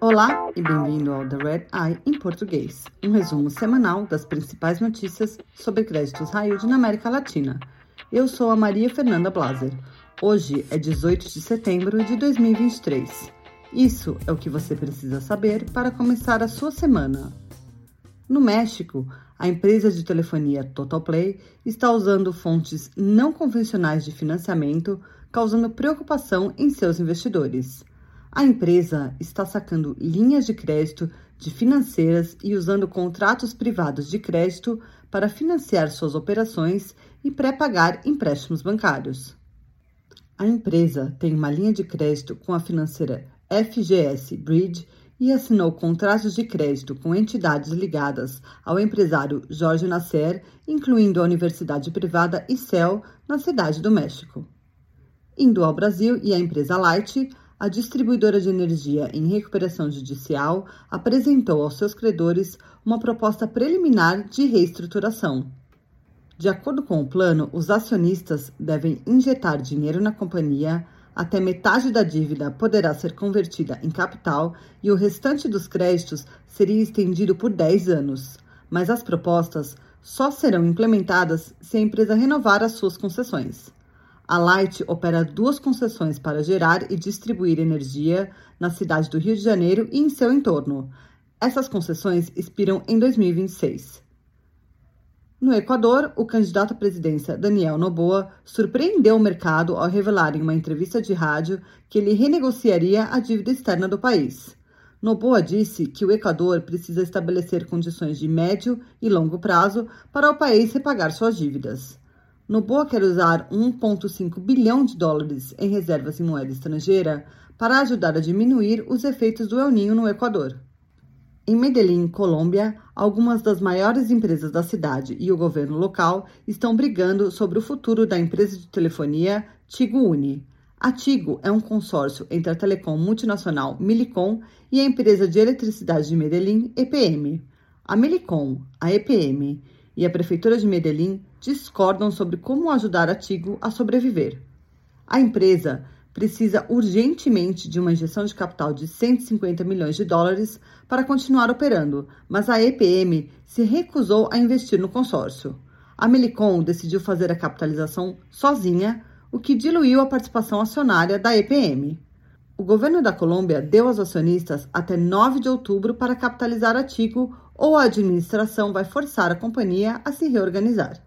Olá e bem-vindo ao The Red Eye em português, um resumo semanal das principais notícias sobre créditos yield na América Latina. Eu sou a Maria Fernanda Blaser. Hoje é 18 de setembro de 2023. Isso é o que você precisa saber para começar a sua semana. No México, a empresa de telefonia TotalPlay está usando fontes não convencionais de financiamento, causando preocupação em seus investidores. A empresa está sacando linhas de crédito de financeiras e usando contratos privados de crédito para financiar suas operações e pré-pagar empréstimos bancários. A empresa tem uma linha de crédito com a financeira FGS Bridge e assinou contratos de crédito com entidades ligadas ao empresário Jorge Nasser, incluindo a Universidade Privada ICEL, na cidade do México. Indo ao Brasil e a empresa Light, a distribuidora de energia em recuperação judicial apresentou aos seus credores uma proposta preliminar de reestruturação. De acordo com o plano, os acionistas devem injetar dinheiro na companhia até metade da dívida poderá ser convertida em capital e o restante dos créditos seria estendido por 10 anos. Mas as propostas só serão implementadas se a empresa renovar as suas concessões. A Light opera duas concessões para gerar e distribuir energia na cidade do Rio de Janeiro e em seu entorno. Essas concessões expiram em 2026. No Equador, o candidato à presidência Daniel Noboa surpreendeu o mercado ao revelar em uma entrevista de rádio que ele renegociaria a dívida externa do país. Noboa disse que o Equador precisa estabelecer condições de médio e longo prazo para o país repagar suas dívidas. Noboa quer usar 1,5 bilhão de dólares em reservas em moeda estrangeira para ajudar a diminuir os efeitos do El Ninho no Equador. Em Medellín, Colômbia, algumas das maiores empresas da cidade e o governo local estão brigando sobre o futuro da empresa de telefonia Tigo Uni. A Tigo é um consórcio entre a telecom multinacional Milicom e a empresa de eletricidade de Medellín, EPM. A Milicom, a EPM e a prefeitura de Medellín discordam sobre como ajudar a Tigo a sobreviver. A empresa precisa urgentemente de uma injeção de capital de 150 milhões de dólares para continuar operando, mas a EPM se recusou a investir no consórcio. A Melicom decidiu fazer a capitalização sozinha, o que diluiu a participação acionária da EPM. O governo da Colômbia deu aos acionistas até 9 de outubro para capitalizar a Tigo ou a administração vai forçar a companhia a se reorganizar.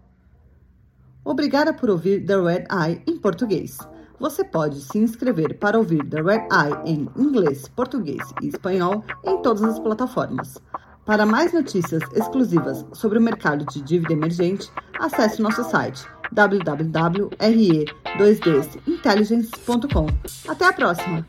Obrigada por ouvir The Red Eye em português. Você pode se inscrever para ouvir The Red Eye em inglês, português e espanhol em todas as plataformas. Para mais notícias exclusivas sobre o mercado de dívida emergente, acesse nosso site www.re2dsintelligence.com. Até a próxima!